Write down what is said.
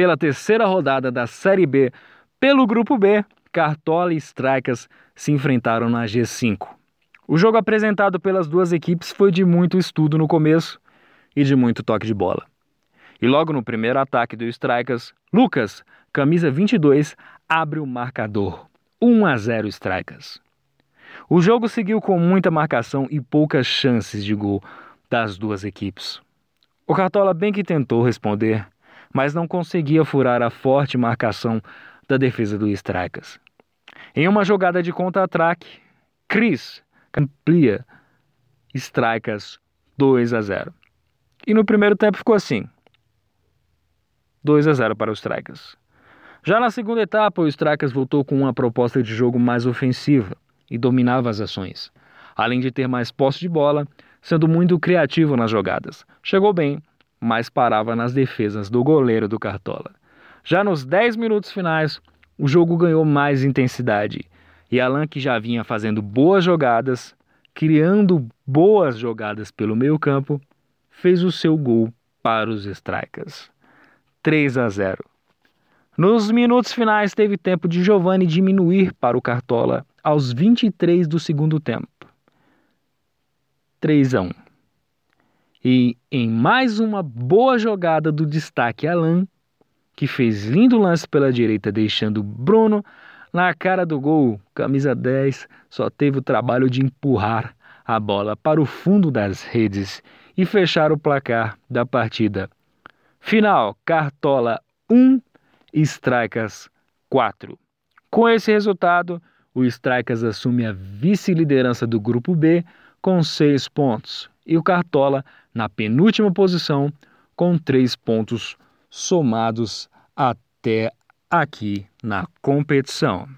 Pela terceira rodada da Série B, pelo Grupo B, Cartola e Strikers se enfrentaram na G5. O jogo apresentado pelas duas equipes foi de muito estudo no começo e de muito toque de bola. E logo no primeiro ataque do Strikers, Lucas, camisa 22, abre o marcador. 1 a 0 Strikers. O jogo seguiu com muita marcação e poucas chances de gol das duas equipes. O Cartola bem que tentou responder, mas não conseguia furar a forte marcação da defesa do Strikers. Em uma jogada de contra-ataque, Chris amplia Strikers 2 a 0. E no primeiro tempo ficou assim: 2 a 0 para os Strikers. Já na segunda etapa, o Strikers voltou com uma proposta de jogo mais ofensiva e dominava as ações, além de ter mais posse de bola, sendo muito criativo nas jogadas. Chegou bem, mas parava nas defesas do goleiro do Cartola. Já nos 10 minutos finais, o jogo ganhou mais intensidade e Alan, que já vinha fazendo boas jogadas, criando boas jogadas pelo meio-campo, fez o seu gol para os Strikers. 3 a 0. Nos minutos finais, teve tempo de Giovanni diminuir para o Cartola aos 23 do segundo tempo. 3 a 1. E em mais uma boa jogada do destaque Alan, que fez lindo lance pela direita, deixando Bruno na cara do gol. Camisa 10 só teve o trabalho de empurrar a bola para o fundo das redes e fechar o placar da partida. Final: Cartola 1, Strikers 4. Com esse resultado, o Strikers assume a vice-liderança do grupo B com seis pontos e o Cartola na penúltima posição com três pontos somados até aqui na competição.